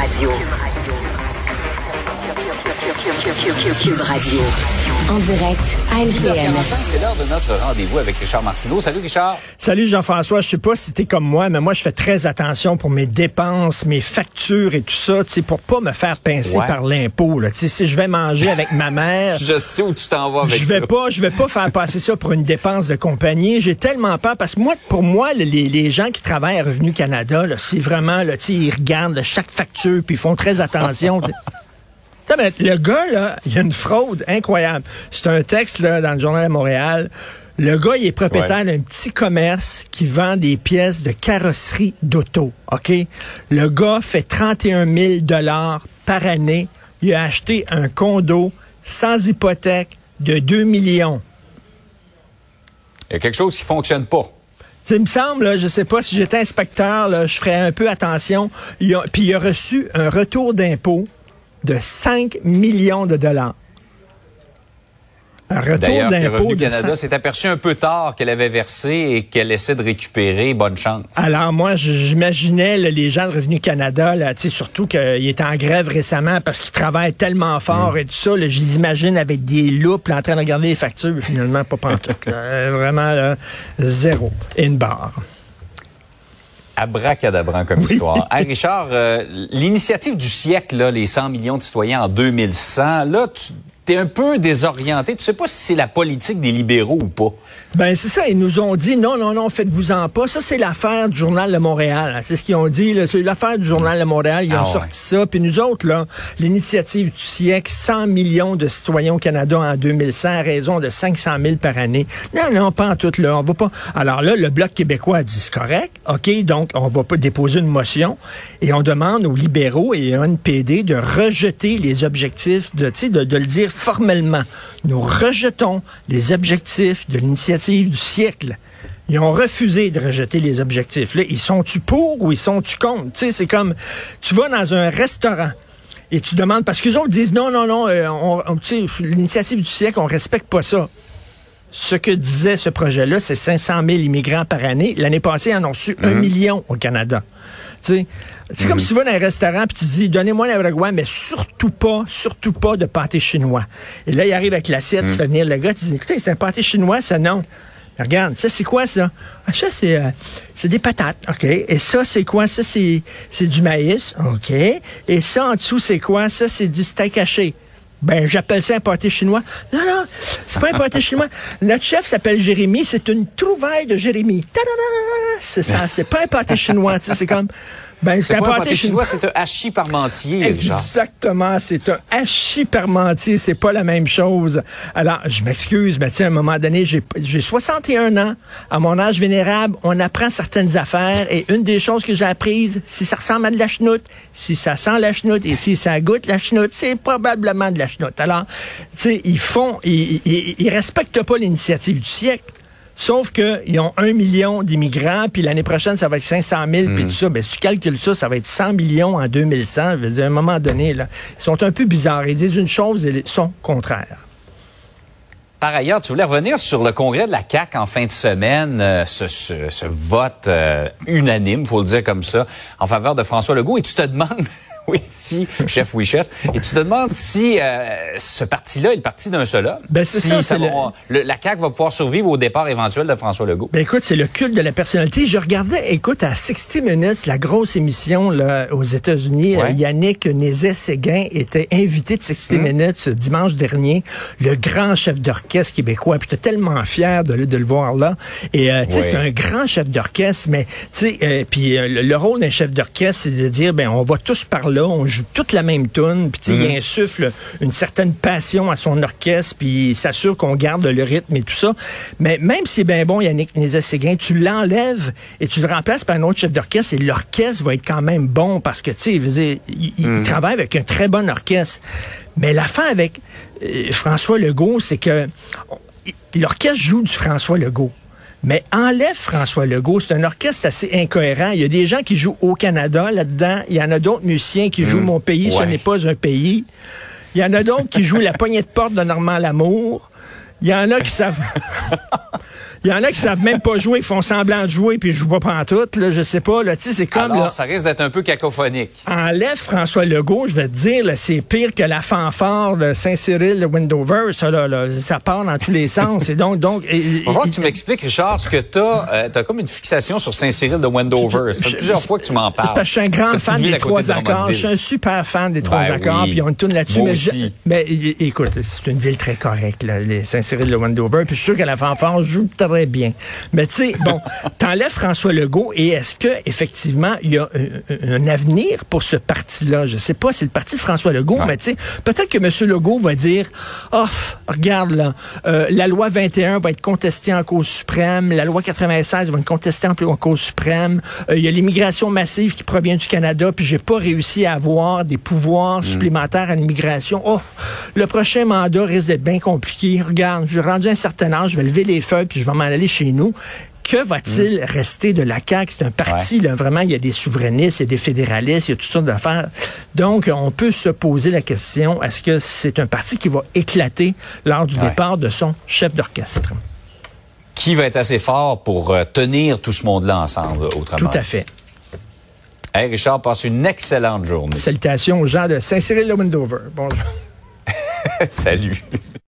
Radio. Cube Radio. En direct à LCN. C'est l'heure de notre rendez-vous avec Richard Martineau. Salut Richard. Salut Jean-François. Je sais pas si t'es comme moi, mais moi je fais très attention pour mes dépenses, mes factures et tout ça, tu pour pas me faire pincer Ouais. par l'impôt. si je vais manger avec ma mère. Je sais où tu t'en vas avec Je vais ça. pas, je vais pas faire passer ça pour une dépense de compagnie. J'ai tellement peur parce que moi, pour moi, les, les gens qui travaillent à Revenu Canada, c'est vraiment, là, tu sais, ils regardent là, chaque facture puis ils font très attention. Mais le gars, là, il y a une fraude incroyable. C'est un texte là, dans le Journal de Montréal. Le gars, il est propriétaire d'un petit commerce qui vend des pièces de carrosserie d'auto. OK? Le gars fait 31 000 par année. Il a acheté un condo sans hypothèque de 2 millions. Il y a quelque chose qui fonctionne pas. Ça me semble, là, je sais pas, si j'étais inspecteur, là, je ferais un peu attention. Il a- puis il a reçu un retour d'impôt de 5 millions de dollars. Un retour d'impôt Canada 5 s'est aperçu un peu tard qu'elle avait versé et qu'elle essaie de récupérer. Bonne chance. Alors moi, j'imaginais les gens de Revenu Canada, là, surtout qu'ils étaient en grève récemment parce qu'ils travaillent tellement fort et tout ça. Là, je les imagine avec des loupes là, en train de regarder les factures, finalement pas pantoute. Euh, Vraiment là, zéro. Une barre. Abracadabrant comme histoire. Hey, Richard, euh, l'initiative du siècle, là, les 100 millions de citoyens en 2100, là, tu es un peu désorienté. Tu sais pas si c'est la politique des libéraux ou pas. Ben c'est ça, ils nous ont dit non, non, non, faites-vous-en pas. Ça, c'est l'affaire du Journal de Montréal. C'est ce qu'ils ont dit. C'est l'affaire du Journal de Montréal. Ils Ah ont ouais. sorti ça. Puis nous autres, là, l'initiative du siècle, 100 millions de citoyens au Canada en 2100 à raison de 500 000 par année. Non, non, pas en tout, là. On va pas. Alors là, le Bloc québécois a dit c'est correct. OK, donc on va pas déposer une motion et on demande aux libéraux et à NPD de rejeter les objectifs, de, tu sais, de, de le dire formellement. Nous rejetons les objectifs de l'initiative du siècle. Ils ont refusé de rejeter les objectifs. Là, ils sont-tu pour ou ils sont-tu contre? C'est comme, tu vas dans un restaurant et tu demandes, parce qu'ils autres disent, non, non, non, euh, on, l'initiative du siècle, on respecte pas ça. Ce que disait ce projet-là, c'est 500 000 immigrants par année. L'année passée, ils en ont reçu un million au Canada. Tu sais, c'est comme si tu vas dans un restaurant puis tu dis, donnez-moi un Uruguay, mais surtout pas, surtout pas de pâté chinois. Et là, il arrive avec l'assiette, tu fais venir le gars, tu dis, écoutez, c'est un pâté chinois, ça, non. Regarde, ça, c'est quoi, ça? Ah, ça, c'est, euh, c'est des patates, OK. Et ça, c'est quoi? Ça, c'est, c'est du maïs, OK. Et ça, en dessous, c'est quoi? Ça, c'est du steak haché. Ben, j'appelle ça un pâté chinois. Non, non, c'est pas un pâté chinois. Notre chef s'appelle Jérémy. C'est une trouvaille de Jérémy. C'est ça. C'est pas un pâté chinois. C'est comme, ben, c'est un pâté pâté chinois. c'est un hachis parmentier. Exactement, c'est un hachis parmentier, c'est pas la même chose. Alors, je m'excuse, mais tu sais, à un moment donné, j'ai j'ai 61 ans. À mon âge vénérable, on apprend certaines affaires et une des choses que j'ai apprises, si ça ressemble à de la chenoute, si ça sent la chenoute et si ça goûte la chenoute, c'est probablement de la chenoute. Alors, tu sais, ils font, ils, ils, ils respectent pas l'initiative du siècle. Sauf qu'ils ont un million d'immigrants, puis l'année prochaine, ça va être 500 000, puis tout ça. Ben, si tu calcules ça, ça va être 100 millions en 2100. Je veux dire, à un moment donné, là, ils sont un peu bizarres. Ils disent une chose et son contraire. Par ailleurs, tu voulais revenir sur le congrès de la CAQ en fin de semaine, euh, ce, ce- ce vote euh, unanime, faut le dire comme ça, en faveur de François Legault, et tu te demandes, oui, si, chef, oui, chef, et tu te demandes si euh, ce parti-là est le parti d'un seul homme. Ben, c'est si ça, va- le- la CAQ va pouvoir survivre au départ éventuel de François Legault. Ben écoute, c'est le culte de la personnalité. Je regardais, écoute, à 60 Minutes, la grosse émission là, aux États-Unis, Ouais. euh, Yannick Nézet-Séguin était invité de 60 Minutes ce dimanche dernier, le grand chef d'orchestre québécois. Puis j'étais tellement fier de, le- de le voir là. Et euh, tu sais, Ouais. c'est un grand chef d'orchestre, mais tu sais, euh, puis euh, le, le rôle d'un chef d'orchestre, c'est de dire, ben on va tous par là, on joue toute la même tune, puis tu sais, il insuffle une certaine passion à son orchestre, puis il s'assure qu'on garde le rythme et tout ça. Mais même si c'est bien bon, Yannick Nézet-Séguin, tu l'enlèves et tu le remplaces par un autre chef d'orchestre et l'orchestre va être quand même bon parce que, tu sais, il, il travaille avec un très bon orchestre. Mais la fin avec euh, François Legault, c'est que l'orchestre joue du François Legault. Mais enlève François Legault, c'est un orchestre assez incohérent. Il y a des gens qui jouent au Canada là-dedans. Il y en a d'autres musiciens qui jouent Mon pays, ce n'est pas un pays. Il y en a d'autres qui jouent La poignée de porte de Normand Lamour. Il y en a qui savent. Il y en a qui savent même pas jouer, ils font semblant de jouer, puis je joue pas en tout. Là, je sais pas. Là, c'est comme Alors, là, ça risque d'être un peu cacophonique. enlève François Legault, je vais te dire, c'est pire que la fanfare de Saint-Cyril de Wendover. Ça, là, là, ça part dans tous les sens. Et donc, donc, et- On va que tu m'expliques, Richard, ce que t'as. as comme une fixation sur Saint-Cyril de Wendover. Ça fait plusieurs fois que tu m'en parles. Parce que je suis un grand fan des trois accords. Je suis un super fan des trois Ben accords. Puis on tourne là-dessus. Mais, écoute, c'est une ville très correcte, Saint-Cyril de Wendover. Puis je suis sûr que la fanfare joue bien. Mais tu sais, bon, t'enlèves François Legault et est-ce que effectivement il y a un, un avenir pour ce parti-là? Je sais pas. C'est le parti de François Legault, Ouais. mais tu sais, peut-être que M. Legault va dire, oh, regarde là, euh, la loi 21 va être contestée en cause suprême, la loi 96 va être contestée en, en cause suprême. Euh, Il y a l'immigration massive qui provient du Canada, puis j'ai pas réussi à avoir des pouvoirs supplémentaires à l'immigration. Oh, le prochain mandat risque d'être bien compliqué. Regarde, j'ai rendu un certain âge, je vais lever les feuilles, puis je vais m'en aller chez nous. Que va-t-il rester de la CAQ? C'est un parti, là, vraiment, il y a des souverainistes, il y a des fédéralistes, il y a toutes sortes d'affaires. Donc, on peut se poser la question, est-ce que c'est un parti qui va éclater lors du Ouais. départ de son chef d'orchestre? Qui va être assez fort pour euh, tenir tout ce monde-là ensemble, autrement? Tout à fait. Hey, Richard, passe une excellente journée. Salutations aux gens de Saint-Cyril de Wendover. Bonjour. Salut.